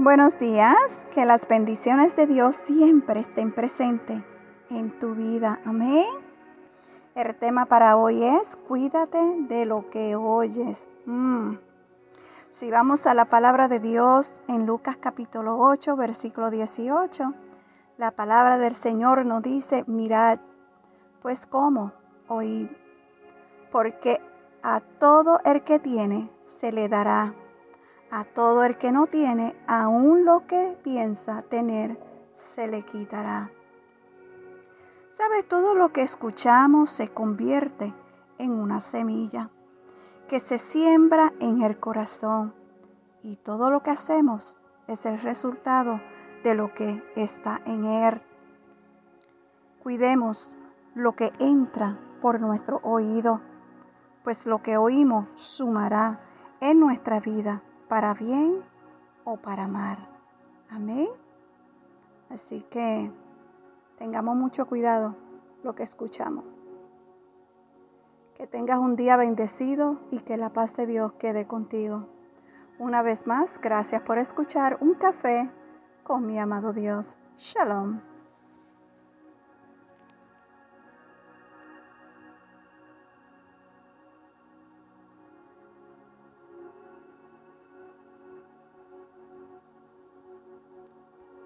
Buenos días, que las bendiciones de Dios siempre estén presentes en tu vida. Amén. El tema para hoy es cuídate de lo que oyes. Mm. Si vamos a la palabra de Dios en Lucas capítulo 8, versículo 18, la palabra del Señor nos dice, mirad, pues cómo oír, porque a todo el que tiene se le dará a todo el que no tiene, aún lo que piensa tener, se le quitará. ¿Sabe? Todo lo que escuchamos se convierte en una semilla que se siembra en el corazón y todo lo que hacemos es el resultado de lo que está en él. Cuidemos lo que entra por nuestro oído, pues lo que oímos sumará en nuestra vida para bien o para mal. Amén. Así que tengamos mucho cuidado lo que escuchamos. Que tengas un día bendecido y que la paz de Dios quede contigo. Una vez más, gracias por escuchar un café con mi amado Dios. Shalom.